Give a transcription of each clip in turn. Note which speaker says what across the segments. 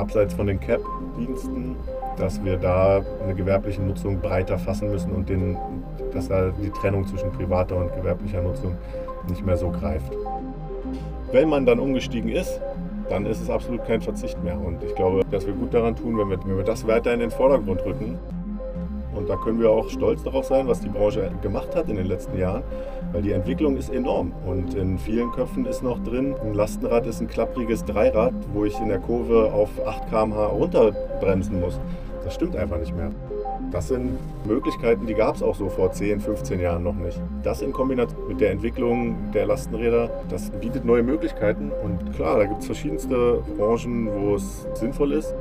Speaker 1: abseits von den CAP-Diensten, dass wir da eine gewerbliche Nutzung breiter fassen müssen und den, dass da die Trennung zwischen privater und gewerblicher Nutzung nicht mehr so greift. Wenn man dann umgestiegen ist, dann ist es absolut kein Verzicht mehr. Und ich glaube, dass wir gut daran tun, wenn wir, wenn wir das weiter in den Vordergrund rücken. Und da können wir auch stolz darauf sein, was die Branche gemacht hat in den letzten Jahren, weil die Entwicklung ist enorm. Und in vielen Köpfen ist noch drin, ein Lastenrad ist ein klappriges Dreirad, wo ich in der Kurve auf 8 km/h runterbremsen muss. Das stimmt einfach nicht mehr. Das sind Möglichkeiten, die gab es auch so vor 10, 15 Jahren noch nicht. Das in Kombination mit der Entwicklung der Lastenräder, das bietet neue Möglichkeiten. Und klar, da gibt es verschiedenste Branchen, wo es sinnvoll ist.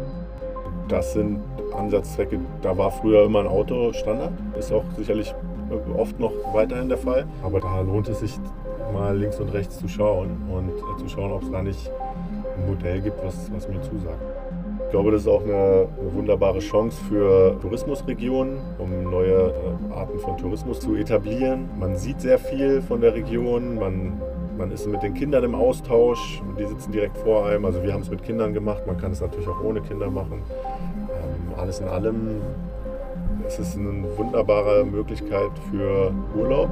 Speaker 1: Das sind Ansatzzwecke, da war früher immer ein Auto Standard, ist auch sicherlich oft noch weiterhin der Fall. Aber da lohnt es sich mal links und rechts zu schauen und zu schauen, ob es da nicht ein Modell gibt, was, was mir zusagt. Ich glaube, das ist auch eine, eine wunderbare Chance für Tourismusregionen, um neue äh, Arten von Tourismus zu etablieren. Man sieht sehr viel von der Region, man, man ist mit den Kindern im Austausch, die sitzen direkt vor einem. Also wir haben es mit Kindern gemacht, man kann es natürlich auch ohne Kinder machen. Alles in allem ist es eine wunderbare Möglichkeit für Urlaub.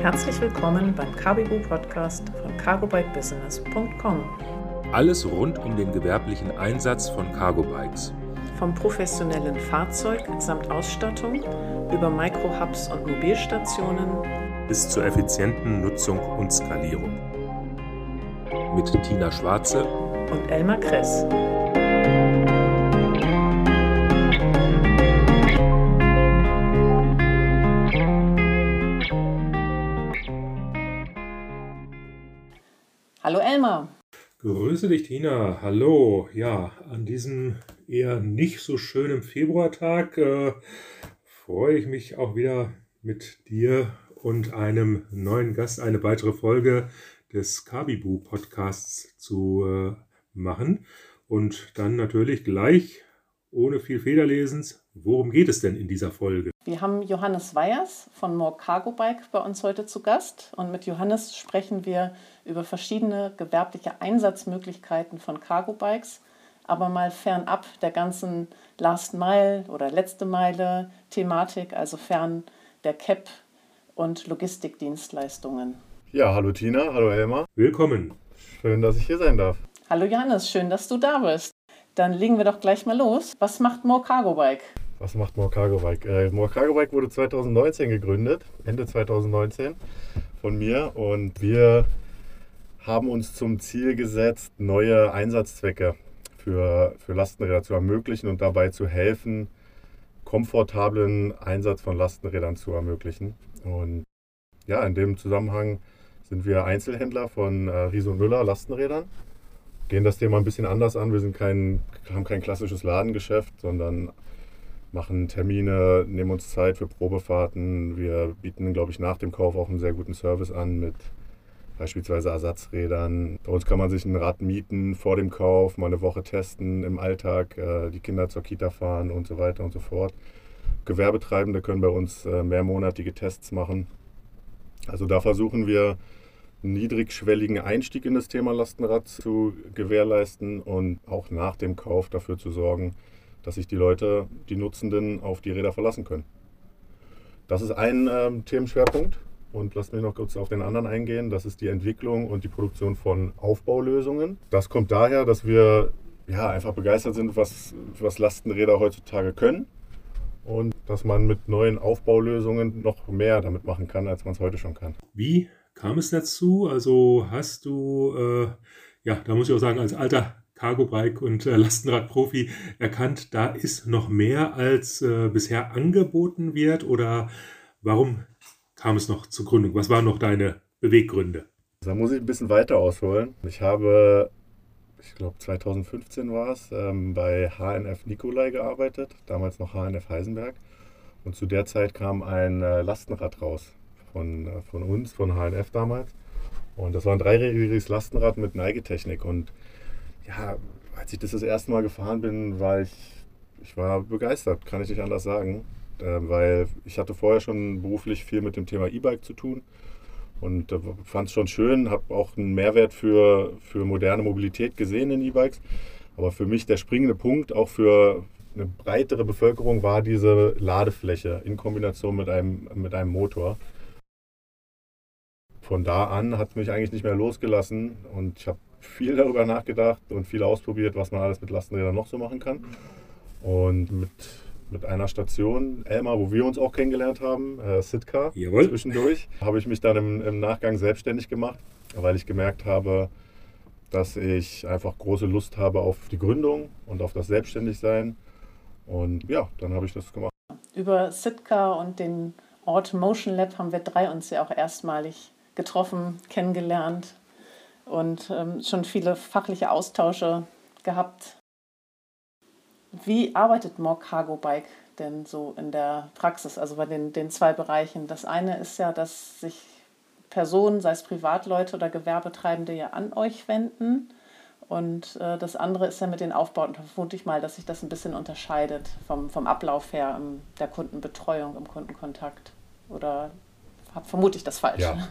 Speaker 2: Herzlich willkommen beim Carbibu Podcast von cargobikebusiness.com.
Speaker 3: Alles rund um den gewerblichen Einsatz von Cargo Bikes.
Speaker 2: Vom professionellen Fahrzeug samt Ausstattung über Micro-Hubs und Mobilstationen
Speaker 3: bis zur effizienten Nutzung und Skalierung. Mit Tina Schwarze
Speaker 2: und Elmar Kress. Hallo Elmar.
Speaker 3: Grüße dich, Tina. Hallo. Ja, an diesem eher nicht so schönen Februartag äh, freue ich mich auch wieder mit dir und einem neuen Gast eine weitere Folge des Kabibu Podcasts zu äh, machen. Und dann natürlich gleich, ohne viel Federlesens, worum geht es denn in dieser Folge?
Speaker 2: Wir haben Johannes Weyers von More Cargo Bike bei uns heute zu Gast. Und mit Johannes sprechen wir über verschiedene gewerbliche Einsatzmöglichkeiten von Cargo Bikes, aber mal fernab der ganzen Last Mile oder letzte Meile Thematik, also fern der CAP und Logistikdienstleistungen.
Speaker 1: Ja, hallo Tina, hallo Elmar.
Speaker 3: Willkommen.
Speaker 1: Schön, dass ich hier sein darf.
Speaker 2: Hallo Johannes, schön, dass du da bist. Dann legen wir doch gleich mal los. Was macht More Cargo Bike?
Speaker 1: Was macht More Cargo Bike? Äh, More Cargo Bike wurde 2019 gegründet, Ende 2019 von mir. Und wir haben uns zum Ziel gesetzt, neue Einsatzzwecke für, für Lastenräder zu ermöglichen und dabei zu helfen, komfortablen Einsatz von Lastenrädern zu ermöglichen. Und ja, in dem Zusammenhang sind wir Einzelhändler von äh, Riese und Müller Lastenrädern. Gehen das Thema ein bisschen anders an. Wir sind kein, haben kein klassisches Ladengeschäft, sondern machen Termine, nehmen uns Zeit für Probefahrten. Wir bieten, glaube ich, nach dem Kauf auch einen sehr guten Service an mit beispielsweise Ersatzrädern. Bei uns kann man sich ein Rad mieten vor dem Kauf, mal eine Woche testen im Alltag, äh, die Kinder zur Kita fahren und so weiter und so fort. Gewerbetreibende können bei uns äh, mehrmonatige Tests machen. Also da versuchen wir einen niedrigschwelligen Einstieg in das Thema Lastenrad zu gewährleisten und auch nach dem Kauf dafür zu sorgen, dass sich die Leute, die Nutzenden, auf die Räder verlassen können. Das ist ein ähm, Themenschwerpunkt. Und lasst mich noch kurz auf den anderen eingehen. Das ist die Entwicklung und die Produktion von Aufbaulösungen. Das kommt daher, dass wir ja, einfach begeistert sind, was, was Lastenräder heutzutage können. Und dass man mit neuen Aufbaulösungen noch mehr damit machen kann, als man es heute schon kann.
Speaker 3: Wie kam es dazu? Also hast du, äh, ja, da muss ich auch sagen, als alter Cargo-Bike und äh, Lastenrad-Profi erkannt, da ist noch mehr als äh, bisher angeboten wird? Oder warum kam es noch zur Gründung? Was waren noch deine Beweggründe?
Speaker 1: Da muss ich ein bisschen weiter ausholen. Ich habe, ich glaube 2015 war es, ähm, bei HNF Nikolai gearbeitet, damals noch HNF Heisenberg. Und zu der Zeit kam ein äh, Lastenrad raus von, äh, von uns, von HNF damals. Und das war ein dreirädriges Lastenrad mit Neigetechnik. Und ja, als ich das das erste Mal gefahren bin, war ich, ich war begeistert, kann ich nicht anders sagen. äh, weil ich hatte vorher schon beruflich viel mit dem Thema E-Bike zu tun und äh, fand es schon schön, habe auch einen Mehrwert für, für moderne Mobilität gesehen in E-Bikes. Aber für mich der springende Punkt, auch für eine breitere Bevölkerung, war diese Ladefläche in Kombination mit einem, mit einem Motor. Von da an hat es mich eigentlich nicht mehr losgelassen und ich habe viel darüber nachgedacht und viel ausprobiert, was man alles mit Lastenrädern noch so machen kann. Und mit, mit einer Station, Elmar, wo wir uns auch kennengelernt haben, äh, Sitka,
Speaker 3: Jawohl.
Speaker 1: zwischendurch, habe ich mich dann im, im Nachgang selbstständig gemacht, weil ich gemerkt habe, dass ich einfach große Lust habe auf die Gründung und auf das Selbstständigsein. Und ja, dann habe ich das gemacht.
Speaker 2: Über Sitka und den Ort Motion Lab haben wir drei uns ja auch erstmalig getroffen, kennengelernt und ähm, schon viele fachliche Austausche gehabt. Wie arbeitet More Cargo Bike denn so in der Praxis, also bei den, den zwei Bereichen? Das eine ist ja, dass sich Personen, sei es Privatleute oder Gewerbetreibende, ja an euch wenden. Und äh, das andere ist ja mit den Aufbauten, da vermute ich mal, dass sich das ein bisschen unterscheidet vom, vom Ablauf her im, der Kundenbetreuung, im Kundenkontakt. Oder hab, vermute ich das falsch?
Speaker 1: Ja.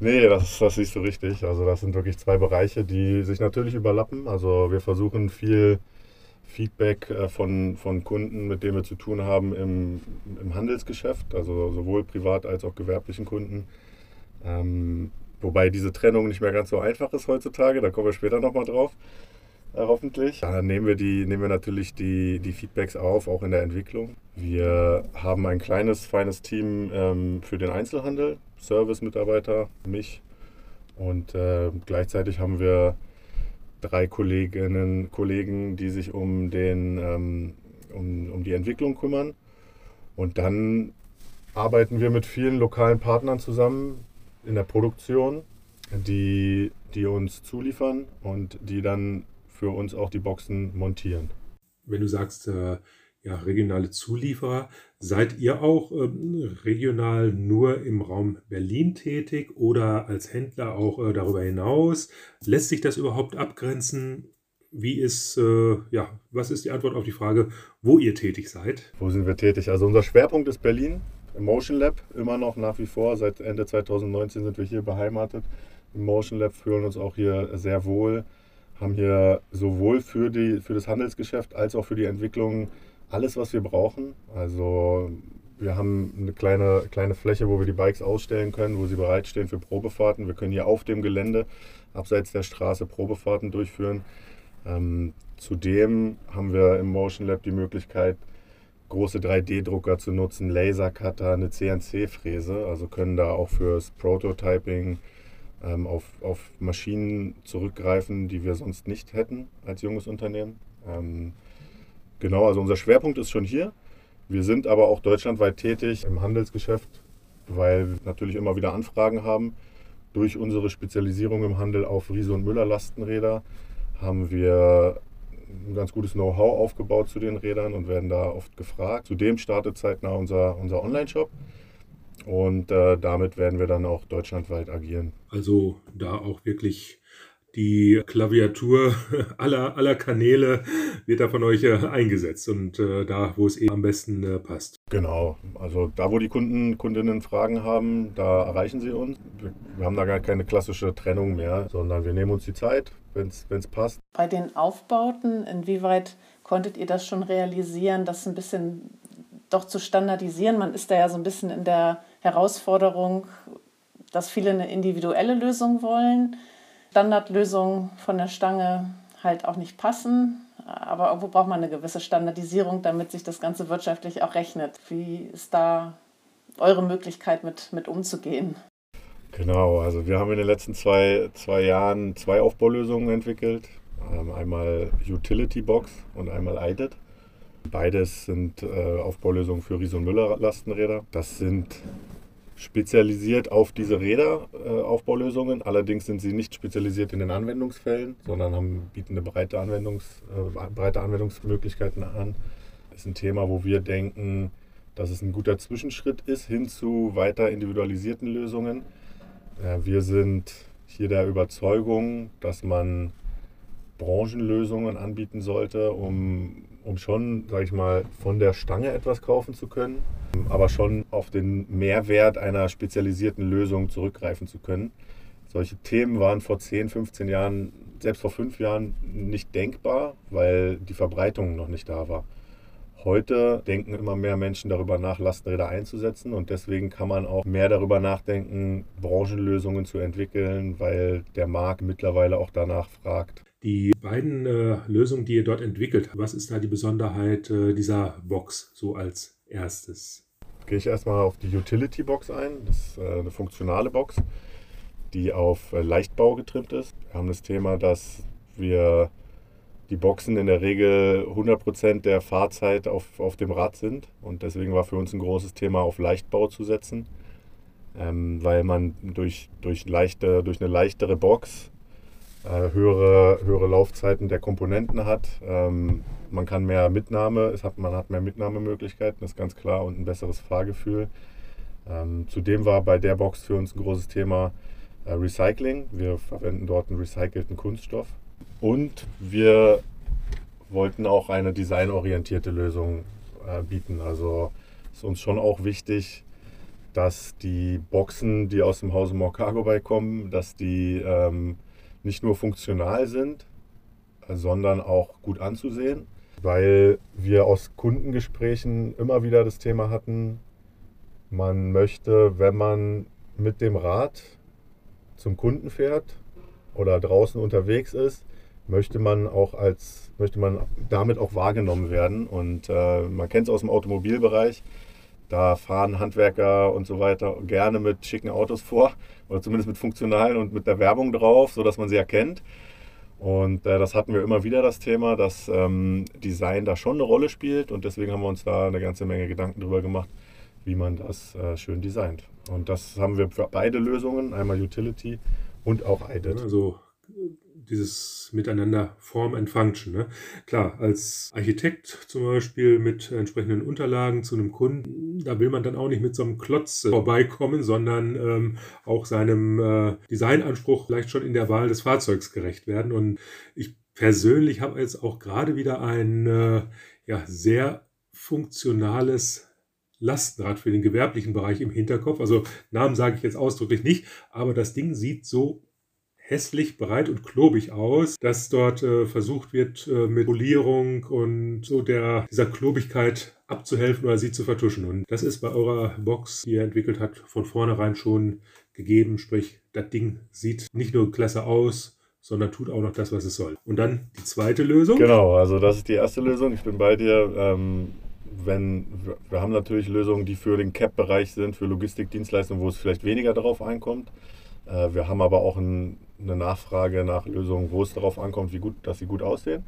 Speaker 1: Nee, das, das siehst du richtig. Also das sind wirklich zwei Bereiche, die sich natürlich überlappen. Also wir versuchen viel Feedback äh, von, von Kunden, mit denen wir zu tun haben im, im Handelsgeschäft, also sowohl privat als auch gewerblichen Kunden. Ähm, wobei diese Trennung nicht mehr ganz so einfach ist heutzutage, da kommen wir später nochmal drauf, äh, hoffentlich. Da nehmen wir, die, nehmen wir natürlich die, die Feedbacks auf, auch in der Entwicklung. Wir haben ein kleines, feines Team ähm, für den Einzelhandel, Service-Mitarbeiter, mich. Und äh, gleichzeitig haben wir drei Kolleginnen, Kollegen, die sich um, den, ähm, um, um die Entwicklung kümmern. Und dann arbeiten wir mit vielen lokalen Partnern zusammen in der Produktion, die, die uns zuliefern und die dann für uns auch die Boxen montieren.
Speaker 3: Wenn du sagst, äh, ja, regionale Zulieferer. Seid ihr auch ähm, regional nur im Raum Berlin tätig oder als Händler auch äh, darüber hinaus? Lässt sich das überhaupt abgrenzen? Wie ist, äh, ja, was ist die Antwort auf die Frage, wo ihr tätig seid?
Speaker 1: Wo sind wir tätig? Also unser Schwerpunkt ist Berlin, Motion Lab, immer noch nach wie vor. Seit Ende 2019 sind wir hier beheimatet. Im Motion Lab fühlen uns auch hier sehr wohl, haben hier sowohl für, die, für das Handelsgeschäft als auch für die Entwicklung alles, was wir brauchen. Also wir haben eine kleine, kleine Fläche, wo wir die Bikes ausstellen können, wo sie bereitstehen für Probefahrten. Wir können hier auf dem Gelände, abseits der Straße, Probefahrten durchführen. Ähm, zudem haben wir im Motion Lab die Möglichkeit, große 3D-Drucker zu nutzen, Lasercutter, eine CNC-Fräse. Also können da auch fürs Prototyping ähm, auf, auf Maschinen zurückgreifen, die wir sonst nicht hätten als junges Unternehmen. Ähm, Genau, also unser Schwerpunkt ist schon hier. Wir sind aber auch deutschlandweit tätig im Handelsgeschäft, weil wir natürlich immer wieder Anfragen haben. Durch unsere Spezialisierung im Handel auf Riese und Müller Lastenräder haben wir ein ganz gutes Know-how aufgebaut zu den Rädern und werden da oft gefragt. Zudem startet zeitnah unser, unser Online-Shop und äh, damit werden wir dann auch deutschlandweit agieren.
Speaker 3: Also da auch wirklich die Klaviatur aller, aller Kanäle wird da von euch äh, eingesetzt und äh, da, wo es eben am besten äh, passt.
Speaker 1: Genau, also da, wo die Kunden, Kundinnen Fragen haben, da erreichen sie uns. Wir, wir haben da gar keine klassische Trennung mehr, sondern wir nehmen uns die Zeit, wenn es passt.
Speaker 2: Bei den Aufbauten, inwieweit konntet ihr das schon realisieren, das ein bisschen doch zu standardisieren? Man ist da ja so ein bisschen in der Herausforderung, dass viele eine individuelle Lösung wollen Standardlösungen von der Stange halt auch nicht passen. Aber irgendwo braucht man eine gewisse Standardisierung, damit sich das Ganze wirtschaftlich auch rechnet. Wie ist da eure Möglichkeit mit, mit umzugehen?
Speaker 1: Genau, also wir haben in den letzten zwei, zwei Jahren zwei Aufbaulösungen entwickelt. Ähm, einmal Utility Box und einmal IDIT. Beides sind äh, Aufbaulösungen für Riese und Müller Lastenräder. Das sind spezialisiert auf diese Räderaufbaulösungen. Äh, Allerdings sind sie nicht spezialisiert in den Anwendungsfällen, sondern haben, bieten eine breite, Anwendungs, äh, breite Anwendungsmöglichkeiten an. Das ist ein Thema, wo wir denken, dass es ein guter Zwischenschritt ist hin zu weiter individualisierten Lösungen. Äh, wir sind hier der Überzeugung, dass man Branchenlösungen anbieten sollte, um um schon, sage ich mal, von der Stange etwas kaufen zu können, aber schon auf den Mehrwert einer spezialisierten Lösung zurückgreifen zu können. Solche Themen waren vor 10, 15 Jahren, selbst vor fünf Jahren nicht denkbar, weil die Verbreitung noch nicht da war. Heute denken immer mehr Menschen darüber nach, Lastenräder einzusetzen und deswegen kann man auch mehr darüber nachdenken, Branchenlösungen zu entwickeln, weil der Markt mittlerweile auch danach fragt.
Speaker 3: Die beiden äh, Lösungen, die ihr dort entwickelt, was ist da die Besonderheit äh, dieser Box so als erstes?
Speaker 1: Gehe ich erstmal auf die Utility Box ein. Das ist äh, eine funktionale Box, die auf äh, Leichtbau getrimmt ist. Wir haben das Thema, dass wir die Boxen in der Regel 100% der Fahrzeit auf, auf dem Rad sind. Und deswegen war für uns ein großes Thema, auf Leichtbau zu setzen, ähm, weil man durch, durch, leichte, durch eine leichtere Box äh, höhere, höhere Laufzeiten der Komponenten hat. Ähm, man kann mehr Mitnahme, es hat, man hat mehr Mitnahmemöglichkeiten, ist ganz klar, und ein besseres Fahrgefühl. Ähm, zudem war bei der Box für uns ein großes Thema äh, Recycling. Wir verwenden dort einen recycelten Kunststoff und wir wollten auch eine designorientierte Lösung äh, bieten. Also ist uns schon auch wichtig, dass die Boxen, die aus dem Hause More Cargo Bike kommen, dass die ähm, nicht nur funktional sind, sondern auch gut anzusehen, weil wir aus Kundengesprächen immer wieder das Thema hatten, man möchte, wenn man mit dem Rad zum Kunden fährt oder draußen unterwegs ist, möchte man auch als, möchte man damit auch wahrgenommen werden. Und äh, man kennt es aus dem Automobilbereich. Da fahren Handwerker und so weiter gerne mit schicken Autos vor oder zumindest mit funktionalen und mit der Werbung drauf, sodass man sie erkennt. Und äh, das hatten wir immer wieder das Thema, dass ähm, Design da schon eine Rolle spielt und deswegen haben wir uns da eine ganze Menge Gedanken drüber gemacht, wie man das äh, schön designt. Und das haben wir für beide Lösungen, einmal Utility und auch IDIT.
Speaker 3: Also dieses Miteinander Form and Function. Ne? Klar, als Architekt zum Beispiel mit entsprechenden Unterlagen zu einem Kunden, da will man dann auch nicht mit so einem Klotz äh, vorbeikommen, sondern ähm, auch seinem äh, Designanspruch vielleicht schon in der Wahl des Fahrzeugs gerecht werden. Und ich persönlich habe jetzt auch gerade wieder ein äh, ja, sehr funktionales Lastenrad für den gewerblichen Bereich im Hinterkopf. Also Namen sage ich jetzt ausdrücklich nicht, aber das Ding sieht so hässlich, breit und klobig aus, dass dort äh, versucht wird, äh, mit Polierung und so der, dieser Klobigkeit abzuhelfen oder sie zu vertuschen. Und das ist bei eurer Box, die ihr entwickelt habt, von vornherein schon gegeben. Sprich, das Ding sieht nicht nur klasse aus, sondern tut auch noch das, was es soll. Und dann die zweite Lösung.
Speaker 1: Genau, also das ist die erste Lösung. Ich bin bei dir. Ähm, wenn wir haben natürlich Lösungen, die für den CAP-Bereich sind, für Logistikdienstleistungen, wo es vielleicht weniger darauf einkommt. Äh, wir haben aber auch ein, eine Nachfrage nach Lösungen, wo es darauf ankommt, wie gut, dass sie gut aussehen.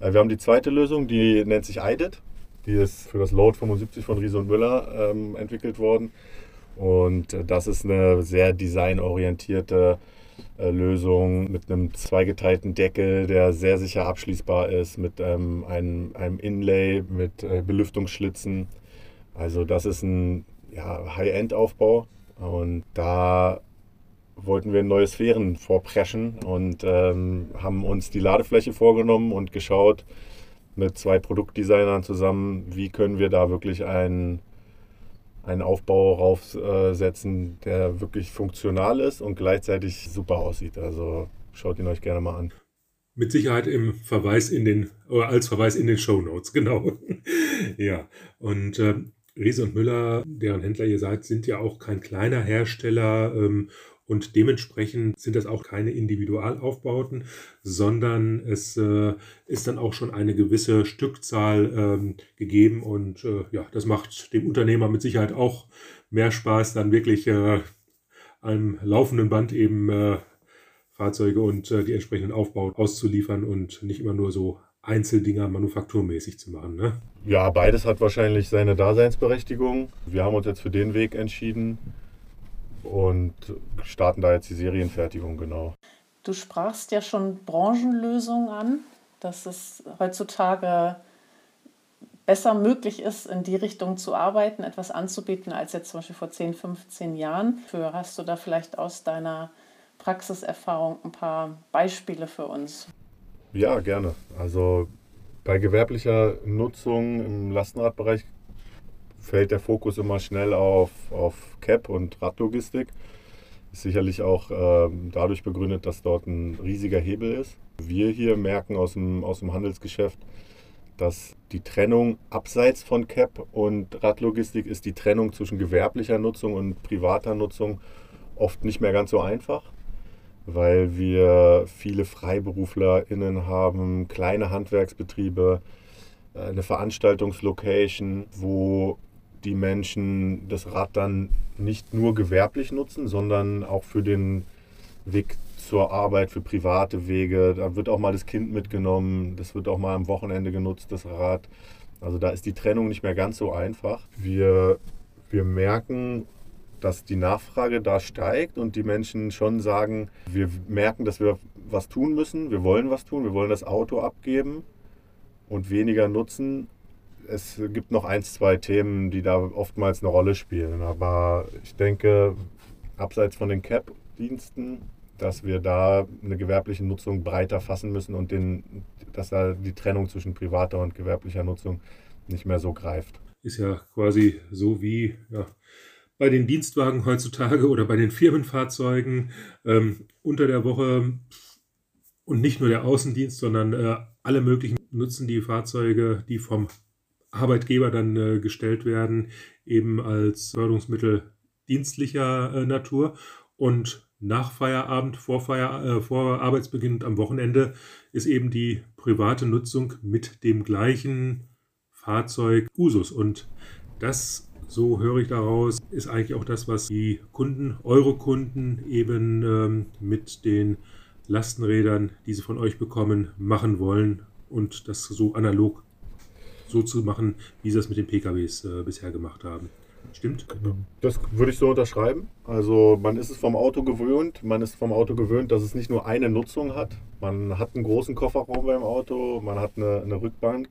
Speaker 1: Äh, wir haben die zweite Lösung, die nennt sich IDIT. Die ist für das Load 75 von Riese und Müller ähm, entwickelt worden. Und äh, das ist eine sehr designorientierte äh, Lösung mit einem zweigeteilten Deckel, der sehr sicher abschließbar ist, mit ähm, einem, einem Inlay, mit äh, Belüftungsschlitzen. Also das ist ein ja, High-End-Aufbau. Und da wollten wir neue Sphären vorpreschen und ähm, haben uns die Ladefläche vorgenommen und geschaut mit zwei Produktdesignern zusammen, wie können wir da wirklich einen, einen Aufbau raufsetzen, der wirklich funktional ist und gleichzeitig super aussieht. Also schaut ihn euch gerne mal an.
Speaker 3: Mit Sicherheit im Verweis in den, oder als Verweis in den Show Notes, genau. ja, und äh, Riese und Müller, deren Händler ihr seid, sind ja auch kein kleiner Hersteller ähm, und dementsprechend sind das auch keine Individualaufbauten, sondern es äh, ist dann auch schon eine gewisse Stückzahl ähm, gegeben. Und äh, ja, das macht dem Unternehmer mit Sicherheit auch mehr Spaß, dann wirklich äh, einem laufenden Band eben äh, Fahrzeuge und äh, die entsprechenden Aufbauten auszuliefern und nicht immer nur so Einzeldinger manufakturmäßig zu machen. Ne?
Speaker 1: Ja, beides hat wahrscheinlich seine Daseinsberechtigung. Wir haben uns jetzt für den Weg entschieden und starten da jetzt die Serienfertigung, genau.
Speaker 2: Du sprachst ja schon Branchenlösungen an, dass es heutzutage besser möglich ist, in die Richtung zu arbeiten, etwas anzubieten, als jetzt zum Beispiel vor 10, 15 Jahren. Für hast du da vielleicht aus deiner Praxiserfahrung ein paar Beispiele für uns?
Speaker 1: Ja, gerne. Also Bei gewerblicher Nutzung im Lastenradbereich fällt der Fokus immer schnell auf, auf CAP und Radlogistik. Ist sicherlich auch äh, dadurch begründet, dass dort ein riesiger Hebel ist. Wir hier merken aus dem, aus dem Handelsgeschäft, dass die Trennung abseits von CAP und Radlogistik ist die Trennung zwischen gewerblicher Nutzung und privater Nutzung oft nicht mehr ganz so einfach, weil wir viele FreiberuflerInnen haben, kleine Handwerksbetriebe, äh, eine Veranstaltungslocation, wo die Menschen das Rad dann nicht nur gewerblich nutzen, sondern auch für den Weg zur Arbeit, für private Wege. Da wird auch mal das Kind mitgenommen, das wird auch mal am Wochenende genutzt, das Rad. Also da ist die Trennung nicht mehr ganz so einfach. Wir, wir merken, dass die Nachfrage da steigt und die Menschen schon sagen, wir merken, dass wir was tun müssen, wir wollen was tun, wir wollen das Auto abgeben und weniger nutzen. Es gibt noch ein, zwei Themen, die da oftmals eine Rolle spielen. Aber ich denke, abseits von den CAP-Diensten dass wir da eine gewerbliche Nutzung breiter fassen müssen und den, dass da die Trennung zwischen privater und gewerblicher Nutzung nicht mehr so greift.
Speaker 3: Ist ja quasi so wie ja, bei den Dienstwagen heutzutage oder bei den Firmenfahrzeugen ähm, unter der Woche und nicht nur der Außendienst, sondern äh, alle möglichen nutzen die Fahrzeuge, die vom Arbeitgeber dann äh, gestellt werden, eben als Förderungsmittel dienstlicher äh, Natur. Und nach Feierabend, vor, Feier, äh, vor Arbeitsbeginn und am Wochenende ist eben die private Nutzung mit dem gleichen Fahrzeug Usus. Und das, so höre ich daraus, ist eigentlich auch das, was die Kunden, eure Kunden eben ähm, mit den Lastenrädern, die sie von euch bekommen, machen wollen und das so analog so zu machen, wie sie das mit den PKWs äh, bisher gemacht haben. Stimmt.
Speaker 1: Das würde ich so unterschreiben. Also man ist es vom Auto gewöhnt. Man ist vom Auto gewöhnt, dass es nicht nur eine Nutzung hat. Man hat einen großen Kofferraum beim Auto, man hat eine, eine Rückbank.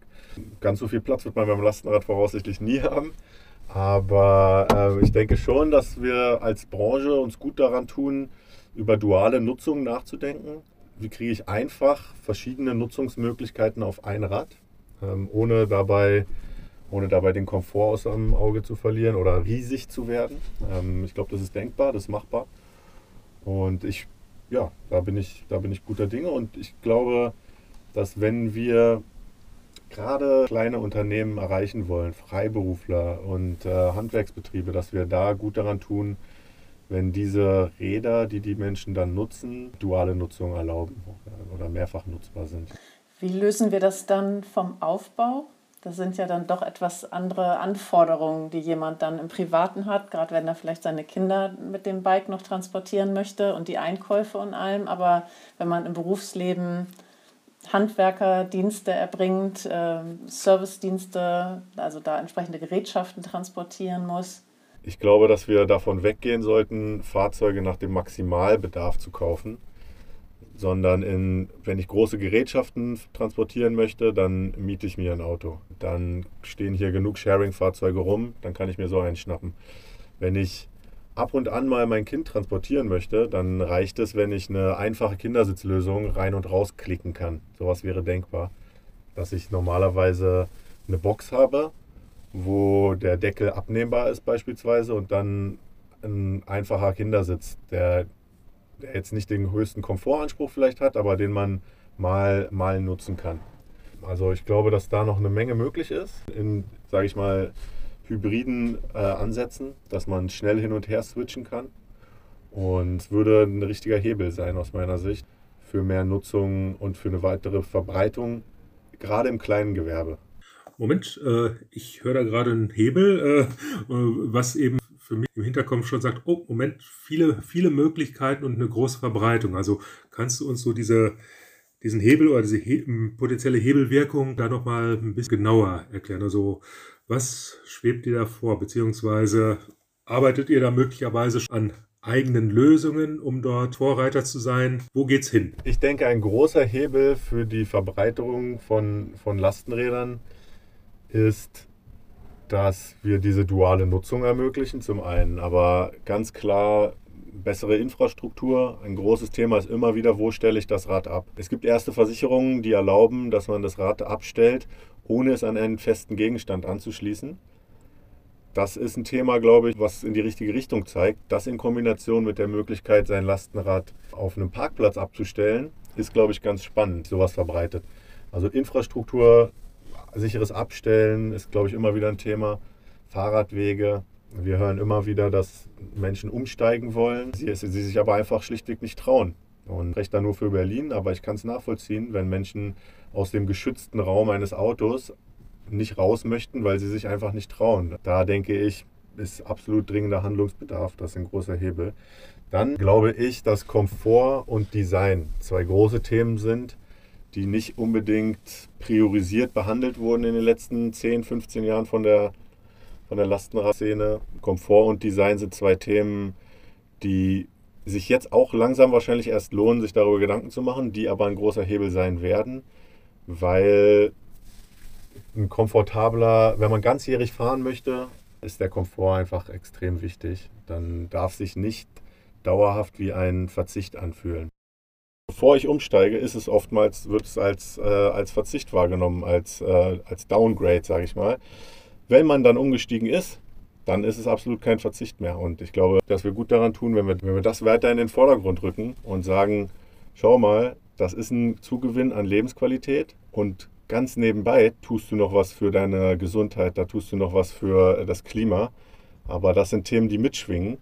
Speaker 1: Ganz so viel Platz wird man beim Lastenrad voraussichtlich nie haben. Aber äh, ich denke schon, dass wir als Branche uns gut daran tun, über duale Nutzung nachzudenken. Wie kriege ich einfach verschiedene Nutzungsmöglichkeiten auf ein Rad, ähm, ohne dabei ohne dabei den Komfort aus dem Auge zu verlieren oder riesig zu werden. Ähm, ich glaube, das ist denkbar, das ist machbar. Und ich, ja, da bin ich, da bin ich guter Dinge und ich glaube, dass wenn wir gerade kleine Unternehmen erreichen wollen, Freiberufler und äh, Handwerksbetriebe, dass wir da gut daran tun, wenn diese Räder, die die Menschen dann nutzen, duale Nutzung erlauben oder mehrfach nutzbar sind.
Speaker 2: Wie lösen wir das dann vom Aufbau? Das sind ja dann doch etwas andere Anforderungen, die jemand dann im Privaten hat, gerade wenn er vielleicht seine Kinder mit dem Bike noch transportieren möchte und die Einkäufe und allem. Aber wenn man im Berufsleben Handwerkerdienste erbringt, äh, Servicedienste, also da entsprechende Gerätschaften transportieren muss.
Speaker 1: Ich glaube, dass wir davon weggehen sollten, Fahrzeuge nach dem Maximalbedarf zu kaufen sondern in, wenn ich große Gerätschaften transportieren möchte, dann miete ich mir ein Auto. Dann stehen hier genug Sharing-Fahrzeuge rum, dann kann ich mir so einen schnappen. Wenn ich ab und an mal mein Kind transportieren möchte, dann reicht es, wenn ich eine einfache Kindersitzlösung rein und raus klicken kann. Sowas wäre denkbar. Dass ich normalerweise eine Box habe, wo der Deckel abnehmbar ist beispielsweise und dann ein einfacher Kindersitz, der der jetzt nicht den höchsten Komfortanspruch vielleicht hat, aber den man mal, mal nutzen kann. Also ich glaube, dass da noch eine Menge möglich ist in, sage ich mal, hybriden äh, Ansätzen, dass man schnell hin und her switchen kann. Und würde ein richtiger Hebel sein aus meiner Sicht für mehr Nutzung und für eine weitere Verbreitung, gerade im kleinen Gewerbe.
Speaker 3: Moment, äh, ich höre da gerade einen Hebel, äh, äh was eben für mich im Hinterkopf schon sagt, oh, Moment, viele, viele Möglichkeiten und eine große Verbreitung. Also kannst du uns so diese, diesen Hebel oder diese he potenzielle Hebelwirkung da nochmal ein bisschen genauer erklären? Also was schwebt dir da vor? Beziehungsweise arbeitet ihr da möglicherweise an eigenen Lösungen, um dort Vorreiter zu sein? Wo geht's hin?
Speaker 1: Ich denke, ein großer Hebel für die Verbreiterung von, von Lastenrädern ist dass wir diese duale Nutzung ermöglichen, zum einen, aber ganz klar bessere Infrastruktur. Ein großes Thema ist immer wieder, wo stelle ich das Rad ab. Es gibt erste Versicherungen, die erlauben, dass man das Rad abstellt, ohne es an einen festen Gegenstand anzuschließen. Das ist ein Thema, glaube ich, was in die richtige Richtung zeigt. Das in Kombination mit der Möglichkeit, sein Lastenrad auf einem Parkplatz abzustellen, ist, glaube ich, ganz spannend, sowas verbreitet. Also Infrastruktur, sicheres Abstellen ist, glaube ich, immer wieder ein Thema. Fahrradwege, wir hören immer wieder, dass Menschen umsteigen wollen, sie, sie sich aber einfach schlichtweg nicht trauen. Und spreche da nur für Berlin, aber ich kann es nachvollziehen, wenn Menschen aus dem geschützten Raum eines Autos nicht raus möchten, weil sie sich einfach nicht trauen. Da denke ich, ist absolut dringender Handlungsbedarf, das ist ein großer Hebel. Dann glaube ich, dass Komfort und Design zwei große Themen sind, die nicht unbedingt priorisiert behandelt wurden in den letzten 10, 15 Jahren von der von der Lastenradszene. Komfort und Design sind zwei Themen, die sich jetzt auch langsam wahrscheinlich erst lohnen, sich darüber Gedanken zu machen, die aber ein großer Hebel sein werden, weil ein komfortabler, wenn man ganzjährig fahren möchte, ist der Komfort einfach extrem wichtig. Dann darf sich nicht dauerhaft wie ein Verzicht anfühlen. Bevor ich umsteige, ist es oftmals, wird es als, äh, als Verzicht wahrgenommen, als, äh, als Downgrade, sage ich mal. Wenn man dann umgestiegen ist, dann ist es absolut kein Verzicht mehr. Und ich glaube, dass wir gut daran tun, wenn wir, wenn wir das weiter in den Vordergrund rücken und sagen, schau mal, das ist ein Zugewinn an Lebensqualität und ganz nebenbei tust du noch was für deine Gesundheit, da tust du noch was für das Klima. Aber das sind Themen, die mitschwingen.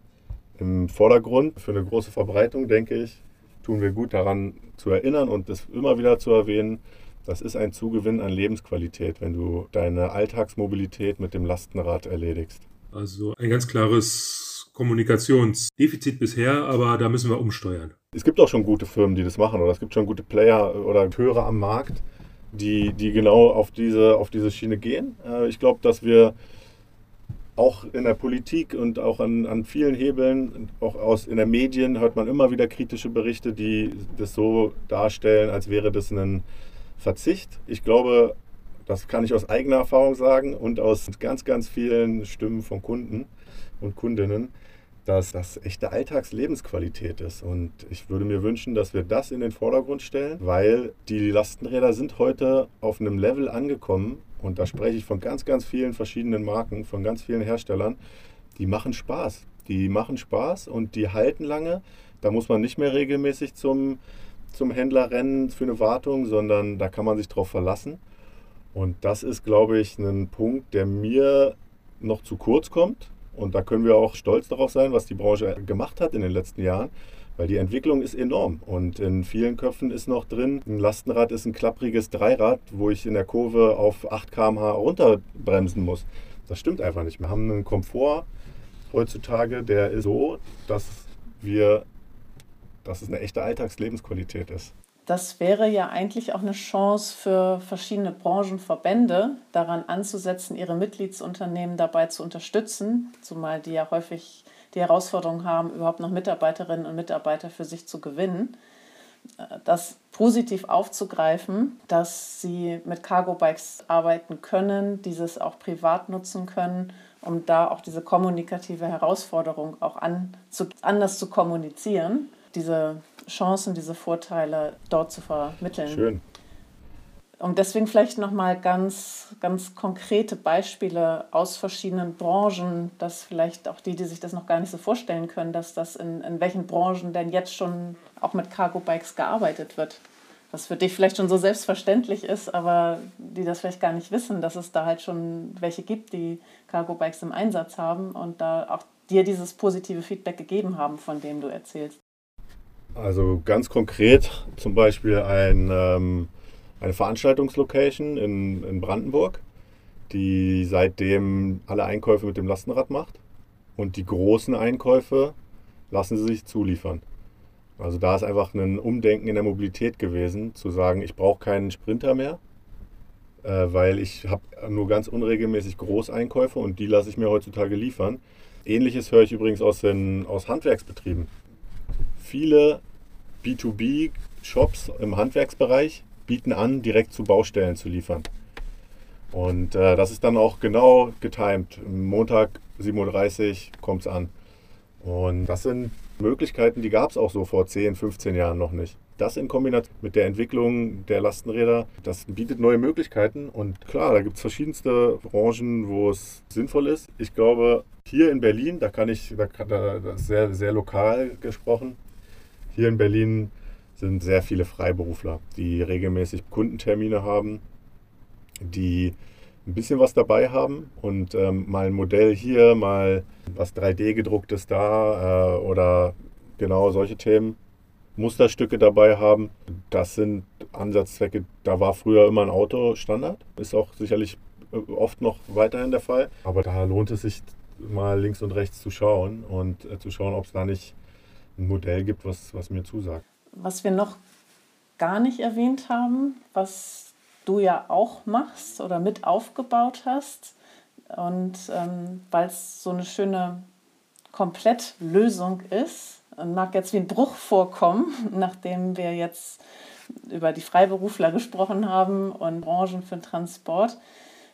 Speaker 1: Im Vordergrund für eine große Verbreitung, denke ich, tun wir gut daran zu erinnern und das immer wieder zu erwähnen, das ist ein Zugewinn an Lebensqualität, wenn du deine Alltagsmobilität mit dem Lastenrad erledigst.
Speaker 3: Also ein ganz klares Kommunikationsdefizit bisher, aber da müssen wir umsteuern.
Speaker 1: Es gibt auch schon gute Firmen, die das machen, oder es gibt schon gute Player oder Akteure am Markt, die, die genau auf diese, auf diese Schiene gehen. Äh, ich glaube, dass wir auch in der Politik und auch an, an vielen Hebeln, auch aus in der Medien hört man immer wieder kritische Berichte, die das so darstellen, als wäre das ein Verzicht. Ich glaube, das kann ich aus eigener Erfahrung sagen und aus ganz, ganz vielen Stimmen von Kunden und Kundinnen, dass das echte Alltagslebensqualität ist. Und ich würde mir wünschen, dass wir das in den Vordergrund stellen, weil die Lastenräder sind heute auf einem Level angekommen, und da spreche ich von ganz, ganz vielen verschiedenen Marken, von ganz vielen Herstellern, die machen Spaß. Die machen Spaß und die halten lange. Da muss man nicht mehr regelmäßig zum zum Händler rennen für eine Wartung, sondern da kann man sich drauf verlassen. Und das ist, glaube ich, ein Punkt, der mir noch zu kurz kommt. Und da können wir auch stolz darauf sein, was die Branche gemacht hat in den letzten Jahren, weil die Entwicklung ist enorm. Und in vielen Köpfen ist noch drin, ein Lastenrad ist ein klappriges Dreirad, wo ich in der Kurve auf 8 km/h runterbremsen muss. Das stimmt einfach nicht. Wir haben einen Komfort heutzutage, der ist so, dass wir dass es eine echte Alltagslebensqualität ist.
Speaker 2: Das wäre ja eigentlich auch eine Chance für verschiedene Branchenverbände, daran anzusetzen, ihre Mitgliedsunternehmen dabei zu unterstützen, zumal die ja häufig die Herausforderung haben, überhaupt noch Mitarbeiterinnen und Mitarbeiter für sich zu gewinnen. Das positiv aufzugreifen, dass sie mit Cargo Bikes arbeiten können, dieses auch privat nutzen können, um da auch diese kommunikative Herausforderung auch an, zu, anders zu kommunizieren diese Chancen, diese Vorteile dort zu vermitteln.
Speaker 1: Schön.
Speaker 2: Und deswegen vielleicht nochmal ganz, ganz konkrete Beispiele aus verschiedenen Branchen, dass vielleicht auch die, die sich das noch gar nicht so vorstellen können, dass das in, in welchen Branchen denn jetzt schon auch mit Cargo Bikes gearbeitet wird. Was für dich vielleicht schon so selbstverständlich ist, aber die das vielleicht gar nicht wissen, dass es da halt schon welche gibt, die Cargo Bikes im Einsatz haben und da auch dir dieses positive Feedback gegeben haben, von dem du erzählst.
Speaker 1: Also ganz konkret zum Beispiel ein, ähm, eine Veranstaltungslocation in, in Brandenburg, die seitdem alle Einkäufe mit dem Lastenrad macht. Und die großen Einkäufe lassen sie sich zuliefern. Also da ist einfach ein Umdenken in der Mobilität gewesen, zu sagen, ich brauche keinen Sprinter mehr, äh, weil ich habe nur ganz unregelmäßig Großeinkäufe und die lasse ich mir heutzutage liefern. Ähnliches höre ich übrigens aus, den, aus Handwerksbetrieben viele B2B-Shops im Handwerksbereich bieten an, direkt zu Baustellen zu liefern. Und äh, das ist dann auch genau getimt. Montag 7.30 Uhr kommt es an. Und das sind Möglichkeiten, die gab es auch so vor 10, 15 Jahren noch nicht. Das in Kombination mit der Entwicklung der Lastenräder, das bietet neue Möglichkeiten. Und klar, da gibt es verschiedenste Branchen, wo es sinnvoll ist. Ich glaube, hier in Berlin, da kann ich, da, da das ist sehr, sehr lokal gesprochen, hier in Berlin sind sehr viele Freiberufler, die regelmäßig Kundentermine haben, die ein bisschen was dabei haben und ähm, mal ein Modell hier, mal was 3D gedrucktes da äh, oder genau solche Themen. Musterstücke dabei haben. Das sind Ansatzzwecke, da war früher immer ein Auto Standard. Ist auch sicherlich äh, oft noch weiterhin der Fall. Aber da lohnt es sich mal links und rechts zu schauen und äh, zu schauen, ob es da nicht ein Modell gibt, was, was mir zusagt.
Speaker 2: Was wir noch gar nicht erwähnt haben, was du ja auch machst oder mit aufgebaut hast. Und ähm, weil es so eine schöne Komplettlösung ist mag jetzt wie ein Bruch vorkommen, nachdem wir jetzt über die Freiberufler gesprochen haben und Branchen für Transport,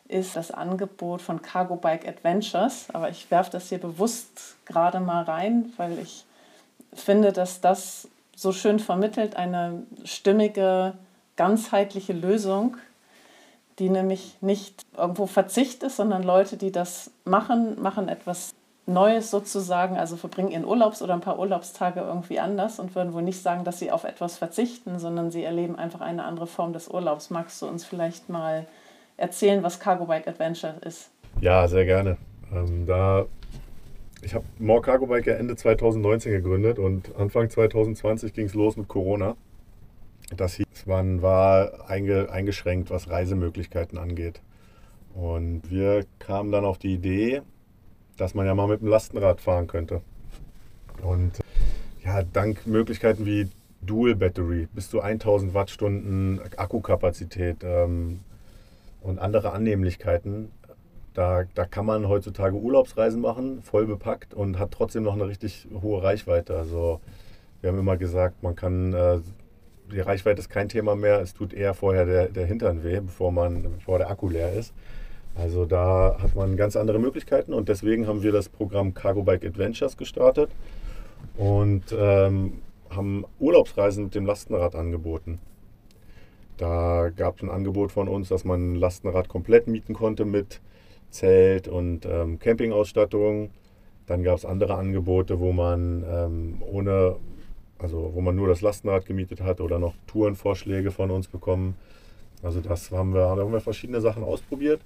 Speaker 2: ist das Angebot von Cargo Bike Adventures. Aber ich werfe das hier bewusst gerade mal rein, weil ich finde, dass das so schön vermittelt, eine stimmige ganzheitliche Lösung, die nämlich nicht irgendwo Verzicht ist, sondern Leute, die das machen, machen etwas Neues sozusagen, also verbringen ihren Urlaubs oder ein paar Urlaubstage irgendwie anders und würden wohl nicht sagen, dass sie auf etwas verzichten, sondern sie erleben einfach eine andere Form des Urlaubs. Magst du uns vielleicht mal erzählen, was Cargo Bike Adventure ist?
Speaker 1: Ja, sehr gerne. Ähm, da ich habe More Cargo Bike ja Ende 2019 gegründet und Anfang 2020 ging es los mit Corona. Das hieß, man war eingeschränkt, was Reisemöglichkeiten angeht. Und wir kamen dann auf die Idee, dass man ja mal mit dem Lastenrad fahren könnte. Und ja, dank Möglichkeiten wie Dual Battery bis zu 1000 Wattstunden Akkukapazität ähm, und andere Annehmlichkeiten, da, da kann man heutzutage Urlaubsreisen machen, voll bepackt und hat trotzdem noch eine richtig hohe Reichweite. Also wir haben immer gesagt, man kann äh, die Reichweite ist kein Thema mehr. Es tut eher vorher der, der Hintern weh, bevor, man, bevor der Akku leer ist. Also da hat man ganz andere Möglichkeiten und deswegen haben wir das Programm Cargo Bike Adventures gestartet und ähm, haben Urlaubsreisen mit dem Lastenrad angeboten. Da gab es ein Angebot von uns, dass man ein Lastenrad komplett mieten konnte mit Zelt und ähm, Campingausstattung. Dann gab es andere Angebote, wo man ähm, ohne also wo man nur das Lastenrad gemietet hat oder noch Tourenvorschläge von uns bekommen. Also das haben wir, da haben wir verschiedene Sachen ausprobiert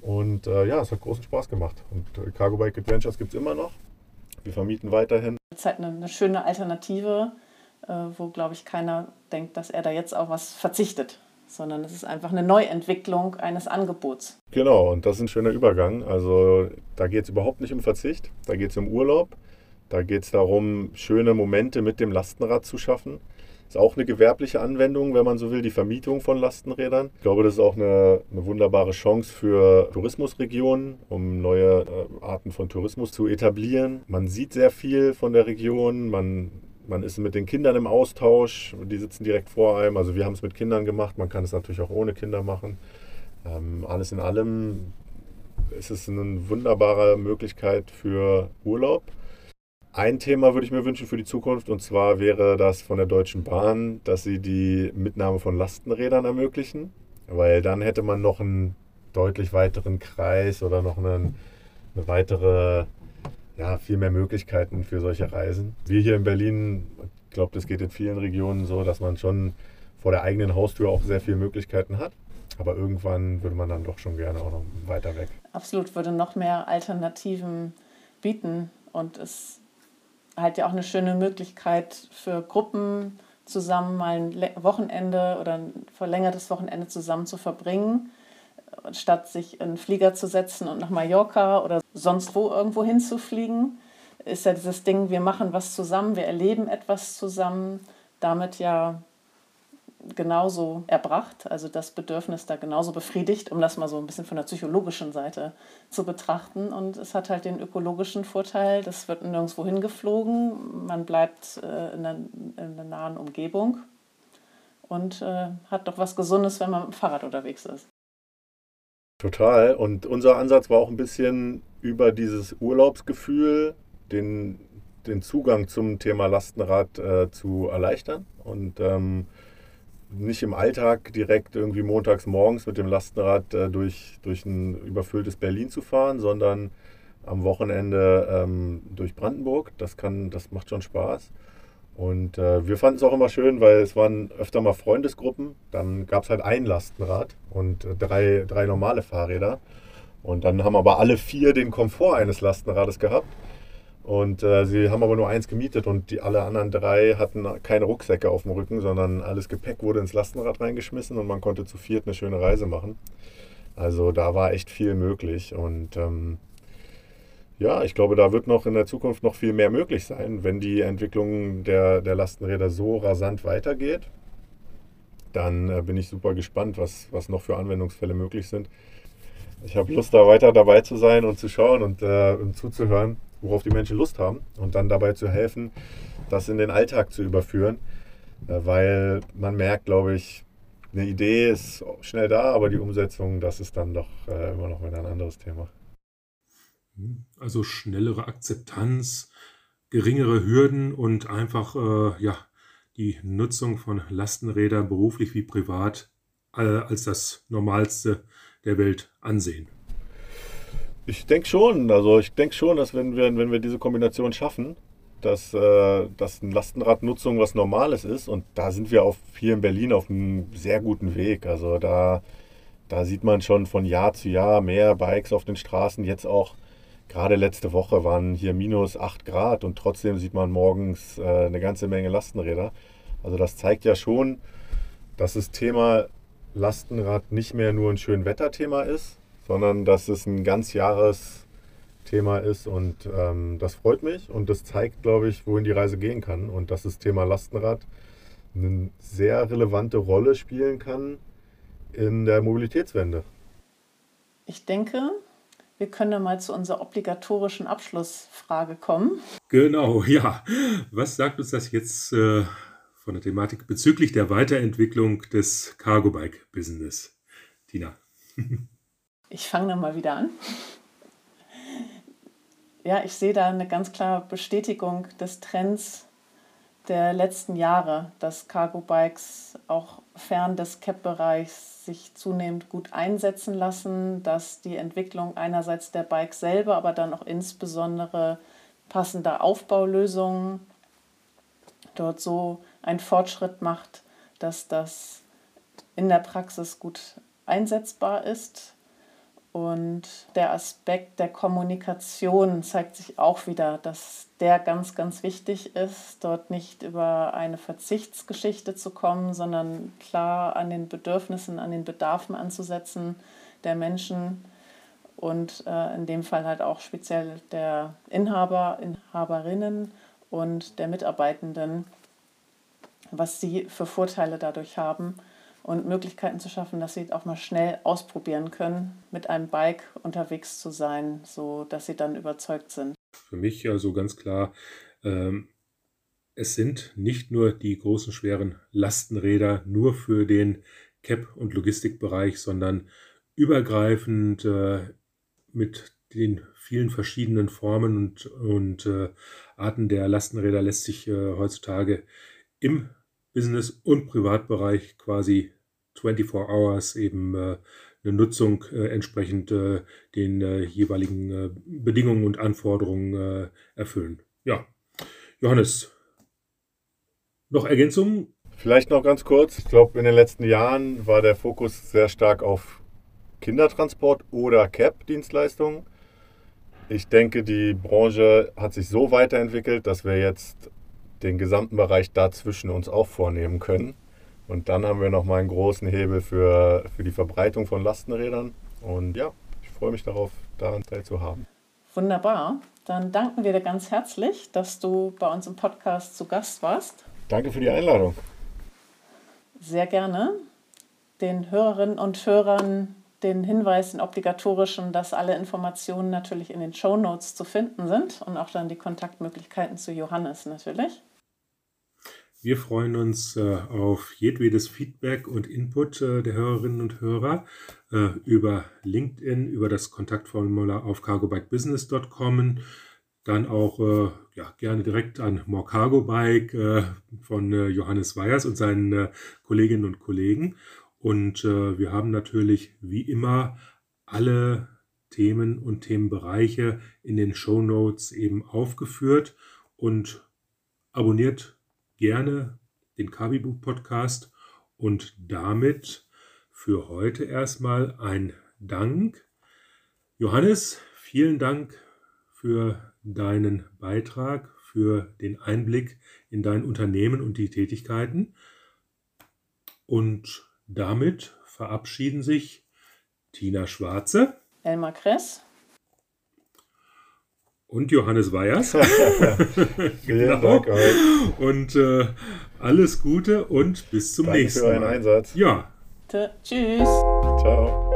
Speaker 1: und äh, ja, es hat großen Spaß gemacht. Und äh, Cargo Bike Adventures gibt es immer noch. Wir vermieten weiterhin.
Speaker 2: Es ist halt eine, eine schöne Alternative, äh, wo, glaube ich, keiner denkt, dass er da jetzt auf was verzichtet, sondern es ist einfach eine Neuentwicklung eines Angebots.
Speaker 1: Genau, und das ist ein schöner Übergang. Also da geht es überhaupt nicht um Verzicht, da geht es um Urlaub. Da geht es darum, schöne Momente mit dem Lastenrad zu schaffen. Ist auch eine gewerbliche Anwendung, wenn man so will, die Vermietung von Lastenrädern. Ich glaube, das ist auch eine, eine wunderbare Chance für Tourismusregionen, um neue äh, Arten von Tourismus zu etablieren. Man sieht sehr viel von der Region, man, man ist mit den Kindern im Austausch, die sitzen direkt vor einem. Also wir haben es mit Kindern gemacht, man kann es natürlich auch ohne Kinder machen. Ähm, alles in allem ist es eine wunderbare Möglichkeit für Urlaub ein Thema würde ich mir wünschen für die Zukunft und zwar wäre das von der Deutschen Bahn, dass sie die Mitnahme von Lastenrädern ermöglichen, weil dann hätte man noch einen deutlich weiteren Kreis oder noch einen, eine weitere, ja, viel mehr Möglichkeiten für solche Reisen. Wir hier in Berlin, ich glaube, das geht in vielen Regionen so, dass man schon vor der eigenen Haustür auch sehr viele Möglichkeiten hat. Aber irgendwann würde man dann doch schon gerne auch noch weiter weg.
Speaker 2: Absolut, würde noch mehr Alternativen bieten und es halt ja auch eine schöne Möglichkeit für Gruppen zusammen mal ein Wochenende oder ein verlängertes Wochenende zusammen zu verbringen, statt sich in einen Flieger zu setzen und nach Mallorca oder sonst wo irgendwo hinzufliegen, ist ja dieses Ding, wir machen was zusammen, wir erleben etwas zusammen, damit ja genauso erbracht, also das Bedürfnis da genauso befriedigt, um das mal so ein bisschen von der psychologischen Seite zu betrachten. Und es hat halt den ökologischen Vorteil, das wird nirgendwo hingeflogen, man bleibt äh, in, der, in, der, nahen Umgebung und äh, hat doch was Gesundes, wenn man mit dem Fahrrad unterwegs ist.
Speaker 1: Total. Und unser Ansatz war auch ein bisschen über dieses Urlaubsgefühl, den den Zugang zum Thema Lastenrad äh, zu erleichtern und ähm, nicht im Alltag direkt irgendwie montags morgens mit dem Lastenrad äh, durch, durch ein überfülltes Berlin zu fahren, sondern am Wochenende ähm, durch Brandenburg. Das, kann, das macht schon Spaß. Und äh, wir fanden es auch immer schön, weil es waren öfter mal Freundesgruppen. Dann gab es halt ein Lastenrad und äh, drei, drei normale Fahrräder. Und dann haben aber alle vier den Komfort eines Lastenrades gehabt. Und äh, sie haben aber nur eins gemietet und die alle anderen drei hatten keine Rucksäcke auf dem Rücken, sondern alles Gepäck wurde ins Lastenrad reingeschmissen und man konnte zu viert eine schöne Reise machen. Also da war echt viel möglich und ähm, ja, ich glaube, da wird noch in der Zukunft noch viel mehr möglich sein, wenn die Entwicklung der, der Lastenräder so rasant weitergeht. Dann äh, bin ich super gespannt, was, was noch für Anwendungsfälle möglich sind. Ich habe Lust, da weiter dabei zu sein und zu schauen und, äh, und zuzuhören, worauf die Menschen Lust haben und dann dabei zu helfen, das in den Alltag zu überführen. Äh, weil man merkt, glaube ich, eine Idee ist schnell da, aber die Umsetzung, das ist dann doch äh, immer noch ein anderes Thema.
Speaker 3: Also schnellere Akzeptanz, geringere Hürden und einfach äh, ja, die Nutzung von Lastenrädern beruflich wie privat äh, als das Normalste der Welt ansehen.
Speaker 1: Ich denke schon, also ich denke schon, dass wenn wir, wenn wir diese Kombination schaffen, dass, äh, dass Lastenradnutzung was Normales ist und da sind wir auf, hier in Berlin auf einem sehr guten Weg. Also da, da sieht man schon von Jahr zu Jahr mehr Bikes auf den Straßen, jetzt auch Gerade letzte Woche waren hier minus 8 Grad und trotzdem sieht man morgens äh, eine ganze Menge Lastenräder. Also das zeigt ja schon, dass das Thema Lastenrad nicht mehr nur ein schön Wetterthema ist, sondern dass es ein ganz Jahresthema ist und ähm, das freut mich und das zeigt, glaube ich, wohin die Reise gehen kann und dass das Thema Lastenrad eine sehr relevante Rolle spielen kann in der Mobilitätswende.
Speaker 2: Ich denke, wir können dann mal zu unserer obligatorischen Abschlussfrage kommen.
Speaker 3: Genau, ja. Was sagt uns das jetzt äh, von der Thematik bezüglich der Weiterentwicklung des Cargo Bike Business? Tina.
Speaker 2: ich fange dann mal wieder an. Ja, ich sehe da eine ganz klare Bestätigung des Trends der letzten Jahre, dass Cargo Bikes auch fern des Cap-Bereichs sich zunehmend gut einsetzen lassen, dass die Entwicklung einerseits der Bikes selber, aber dann auch insbesondere passender Aufbaulösungen dort so einen Fortschritt macht, dass das in der Praxis gut einsetzbar ist. Und der Aspekt der Kommunikation zeigt sich auch wieder, dass der ganz, ganz wichtig ist, dort nicht über eine Verzichtsgeschichte zu kommen, sondern klar an den Bedürfnissen, an den Bedarfen anzusetzen der Menschen und äh, in dem Fall halt auch speziell der Inhaber, Inhaberinnen und der Mitarbeitenden, was sie für Vorteile dadurch haben und Möglichkeiten zu schaffen, dass sie auch mal schnell ausprobieren können, mit einem Bike unterwegs zu sein, so dass sie dann überzeugt sind.
Speaker 3: Für mich also ganz klar, ähm, es sind nicht nur die großen schweren Lastenräder nur für den Cap- und Logistikbereich, sondern übergreifend äh, mit den vielen verschiedenen Formen und, und äh, Arten der Lastenräder lässt sich äh, heutzutage im Business- und Privatbereich quasi 24 Hours eben äh, eine Nutzung äh, entsprechend äh, den äh, jeweiligen äh, Bedingungen und Anforderungen äh, erfüllen. Ja, Johannes, noch Ergänzungen?
Speaker 1: Vielleicht noch ganz kurz. Ich glaube, in den letzten Jahren war der Fokus sehr stark auf Kindertransport oder CAP-Dienstleistungen. Ich denke, die Branche hat sich so weiterentwickelt, dass wir jetzt den gesamten Bereich dazwischen uns auch vornehmen können. Und dann haben wir nochmal einen großen Hebel für, für die Verbreitung von Lastenrädern. Und ja, ich freue mich darauf, daran teilzuhaben.
Speaker 2: Wunderbar. Dann danken wir dir ganz herzlich, dass du bei uns im Podcast zu Gast warst.
Speaker 1: Danke für die Einladung.
Speaker 2: Sehr gerne. Den Hörerinnen und Hörern den Hinweis, den obligatorischen, dass alle Informationen natürlich in den Show Notes zu finden sind und auch dann die Kontaktmöglichkeiten zu Johannes natürlich.
Speaker 3: Wir freuen uns äh, auf jedwedes Feedback und Input äh, der Hörerinnen und Hörer äh, über LinkedIn, über das Kontaktformular auf cargobikebusiness.com, dann auch äh, ja, gerne direkt an More Cargo Bike äh, von äh, Johannes Weyers und seinen Kolleginnen und Kollegen. Und wir haben natürlich wie immer alle Themen und Themenbereiche in den Show Notes eben aufgeführt und abonniert gerne den Kabibu Podcast und damit für heute erstmal ein Dank. Johannes, vielen Dank für deinen Beitrag, für den Einblick in dein Unternehmen und die Tätigkeiten. Und damit verabschieden sich Tina Schwarze,
Speaker 2: Elmar Kress
Speaker 3: und Johannes Weyers.
Speaker 1: Genau.
Speaker 3: Und äh, alles Gute und bis zum
Speaker 1: Danke
Speaker 3: nächsten
Speaker 1: für euren
Speaker 3: Mal.
Speaker 1: Einsatz.
Speaker 3: Ja.
Speaker 2: Tschüss.
Speaker 1: Ciao.